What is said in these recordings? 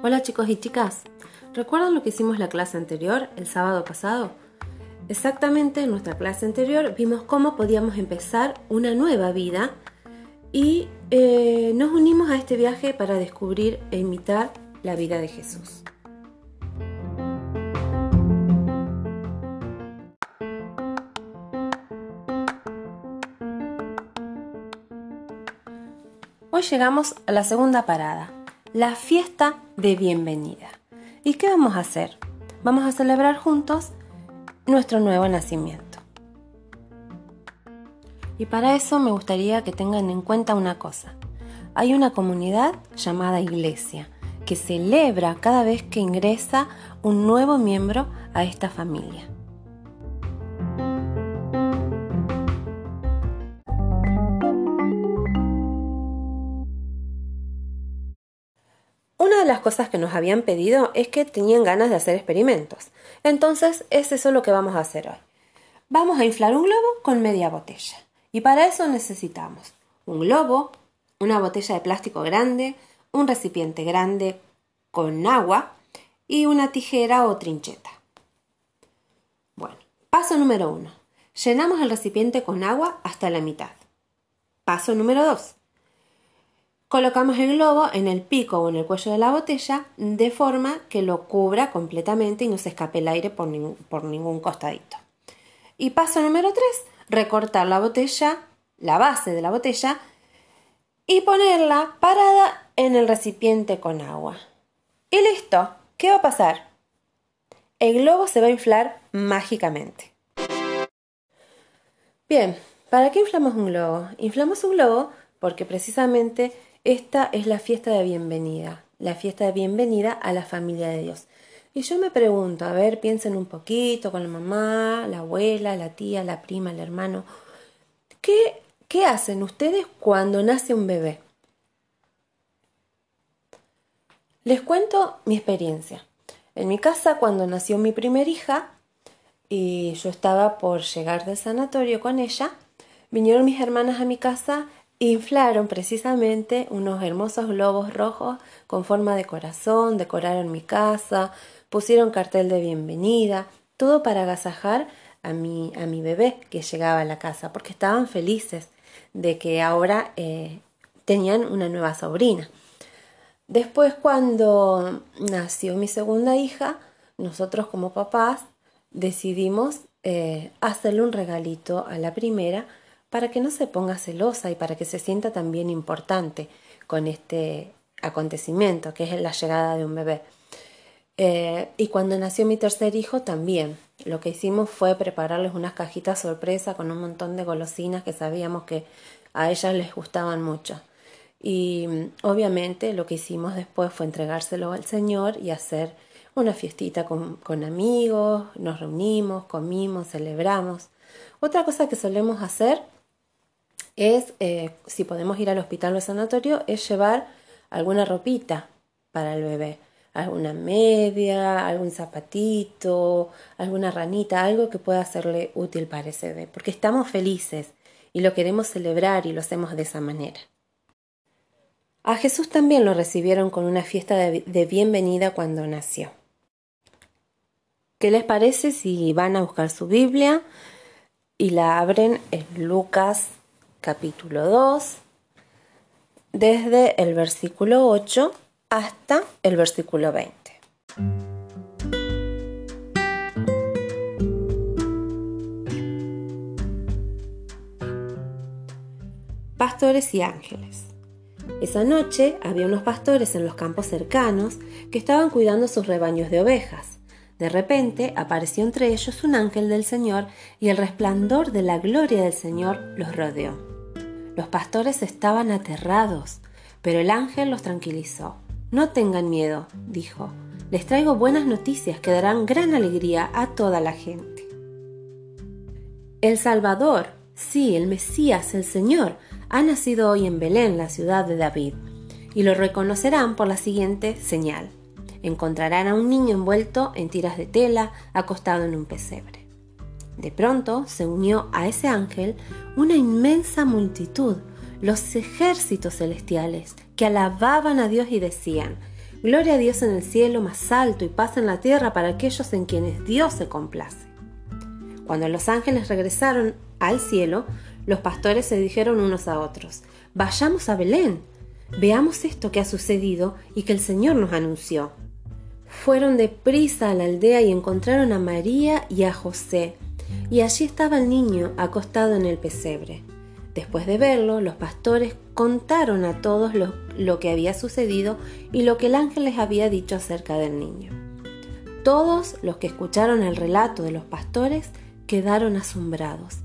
Hola chicos y chicas, ¿recuerdan lo que hicimos la clase anterior, el sábado pasado? Exactamente en nuestra clase anterior vimos cómo podíamos empezar una nueva vida y eh, nos unimos a este viaje para descubrir e imitar la vida de Jesús. Hoy llegamos a la segunda parada, la fiesta de bienvenida. ¿Y qué vamos a hacer? Vamos a celebrar juntos nuestro nuevo nacimiento. Y para eso me gustaría que tengan en cuenta una cosa. Hay una comunidad llamada iglesia que celebra cada vez que ingresa un nuevo miembro a esta familia. Las cosas que nos habían pedido es que tenían ganas de hacer experimentos. Entonces es eso lo que vamos a hacer hoy. Vamos a inflar un globo con media botella. Y para eso necesitamos un globo, una botella de plástico grande, un recipiente grande con agua y una tijera o trincheta. Bueno, paso número uno. Llenamos el recipiente con agua hasta la mitad. Paso número dos. Colocamos el globo en el pico o en el cuello de la botella de forma que lo cubra completamente y no se escape el aire por, ningún costadito. Y paso número 3, recortar la botella, la base de la botella, y ponerla parada en el recipiente con agua. Y listo, ¿qué va a pasar? El globo se va a inflar mágicamente. Bien, ¿para qué inflamos un globo? Inflamos un globo porque precisamente esta es la fiesta de bienvenida, la fiesta de bienvenida a la familia de Dios. Y yo me pregunto, a ver, piensen un poquito con la mamá, la abuela, la tía, la prima, el hermano. ¿Qué, qué hacen ustedes cuando nace un bebé? Les cuento mi experiencia. En mi casa, cuando nació mi primer hija, y yo estaba por llegar del sanatorio con ella, vinieron mis hermanas a mi casa inflaron precisamente unos hermosos globos rojos con forma de corazón, decoraron mi casa, pusieron cartel de bienvenida, todo para agasajar a mi, a mi bebé que llegaba a la casa, porque estaban felices de que ahora eh, tenían una nueva sobrina. Después, cuando nació mi segunda hija, nosotros como papás decidimos eh, hacerle un regalito a la primera para que no se ponga celosa y para que se sienta también importante con este acontecimiento que es la llegada de un bebé. Eh, y cuando nació mi tercer hijo también, lo que hicimos fue prepararles unas cajitas sorpresa con un montón de golosinas que sabíamos que a ellas les gustaban mucho. Y mm, obviamente lo que hicimos después fue entregárselo al Señor y hacer una fiestita con, con amigos, nos reunimos, comimos, celebramos. Otra cosa que solemos hacer es, eh, si podemos ir al hospital o al sanatorio, es llevar alguna ropita para el bebé, alguna media, algún zapatito, alguna ranita, algo que pueda serle útil para ese bebé, porque estamos felices y lo queremos celebrar y lo hacemos de esa manera. A Jesús también lo recibieron con una fiesta de, bienvenida cuando nació. ¿Qué les parece si van a buscar su Biblia y la abren en Lucas capítulo 2, desde el versículo 8 hasta el versículo 20. Pastores y ángeles. Esa noche había unos pastores en los campos cercanos que estaban cuidando sus rebaños de ovejas. De repente apareció entre ellos un ángel del Señor y el resplandor de la gloria del Señor los rodeó. Los pastores estaban aterrados, pero el ángel los tranquilizó. No tengan miedo, dijo. Les traigo buenas noticias que darán gran alegría a toda la gente. El Salvador, sí, el Mesías, el Señor, ha nacido hoy en Belén, la ciudad de David, y lo reconocerán por la siguiente señal encontrarán a un niño envuelto en tiras de tela, acostado en un pesebre. De pronto se unió a ese ángel una inmensa multitud, los ejércitos celestiales, que alababan a Dios y decían, Gloria a Dios en el cielo más alto y paz en la tierra para aquellos en quienes Dios se complace. Cuando los ángeles regresaron al cielo, los pastores se dijeron unos a otros, Vayamos a Belén, veamos esto que ha sucedido y que el Señor nos anunció. Fueron deprisa a la aldea y encontraron a María y a José, y allí estaba el niño acostado en el pesebre. Después de verlo, los pastores contaron a todos lo, lo, que había sucedido y lo que el ángel les había dicho acerca del niño. Todos los que escucharon el relato de los pastores quedaron asombrados.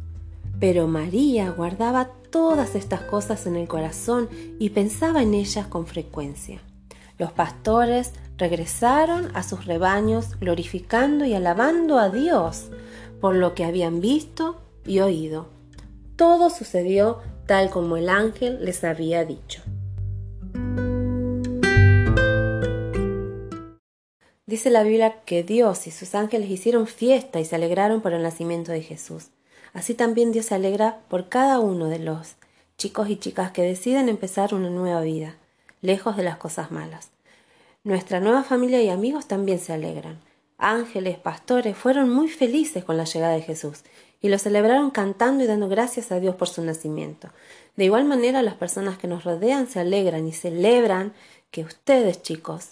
Pero María guardaba todas estas cosas en el corazón y pensaba en ellas con frecuencia. Los pastores regresaron a sus rebaños glorificando y alabando a Dios por lo que habían visto y oído. Todo sucedió tal como el ángel les había dicho. Dice la Biblia que Dios y sus ángeles hicieron fiesta y se alegraron por el nacimiento de Jesús. Así también Dios se alegra por cada uno de los chicos y chicas que deciden empezar una nueva vida, lejos de las cosas malas. Nuestra nueva familia y amigos también se alegran. Ángeles, pastores, fueron muy felices con la llegada de Jesús y lo celebraron cantando y dando gracias a Dios por su nacimiento. De igual manera, las personas que nos rodean se alegran y celebran que ustedes, chicos,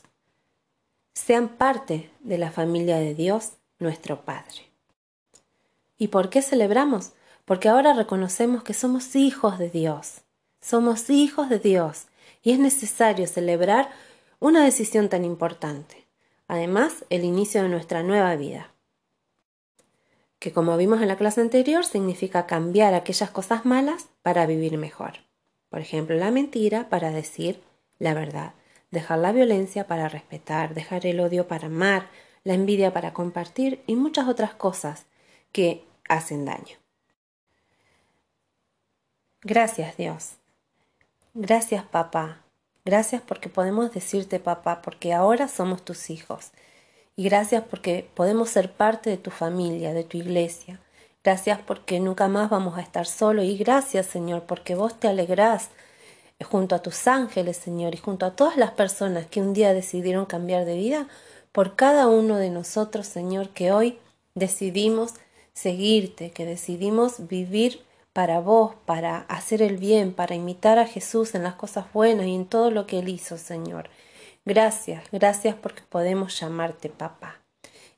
sean parte de la familia de Dios, nuestro Padre. ¿Y por qué celebramos? Porque ahora reconocemos que somos hijos de Dios. Somos hijos de Dios y es necesario celebrar una decisión tan importante. Además, el inicio de nuestra nueva vida. Que como vimos en la clase anterior, significa cambiar aquellas cosas malas para vivir mejor. Por ejemplo, la mentira para decir la verdad, dejar la violencia para respetar, dejar el odio para amar, la envidia para compartir y muchas otras cosas que hacen daño. Gracias Dios. Gracias papá. Gracias porque podemos decirte papá, porque ahora somos tus hijos. Y gracias porque podemos ser parte de tu familia, de tu iglesia. Gracias porque nunca más vamos a estar solos. Y gracias Señor porque vos te alegrás junto a tus ángeles Señor y junto a todas las personas que un día decidieron cambiar de vida por cada uno de nosotros Señor que hoy decidimos seguirte, que decidimos vivir para vos, para hacer el bien, para imitar a Jesús en las cosas buenas y en todo lo que Él hizo, Señor. Gracias, gracias porque podemos llamarte papá.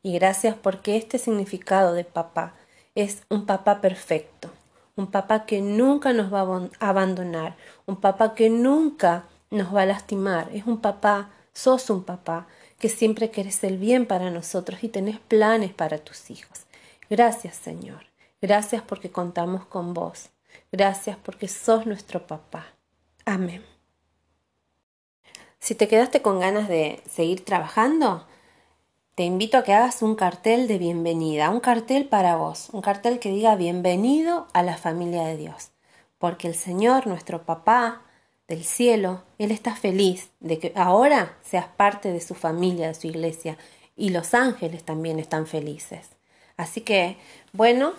Y gracias porque este significado de papá es un papá perfecto, un papá que nunca nos va a abandonar, un papá que nunca nos va a lastimar, es un papá, sos un papá que siempre querés el bien para nosotros y tenés planes para tus hijos. Gracias, Señor. Gracias porque contamos con vos. Gracias porque sos nuestro papá. Amén. Si te quedaste con ganas de seguir trabajando, te invito a que hagas un cartel de bienvenida, un cartel para vos, un cartel que diga bienvenido a la familia de Dios, porque el Señor, nuestro papá del cielo, Él está feliz de que ahora seas parte de su familia, de su iglesia, y los ángeles también están felices. Así que, bueno,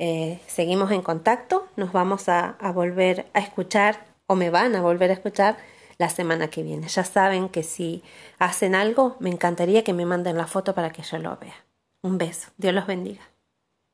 eh, seguimos en contacto, nos vamos a, a volver a escuchar o me van a volver a escuchar la semana que viene. Ya saben que si hacen algo, me encantaría que me manden la foto para que yo lo vea. Un beso. Dios los bendiga.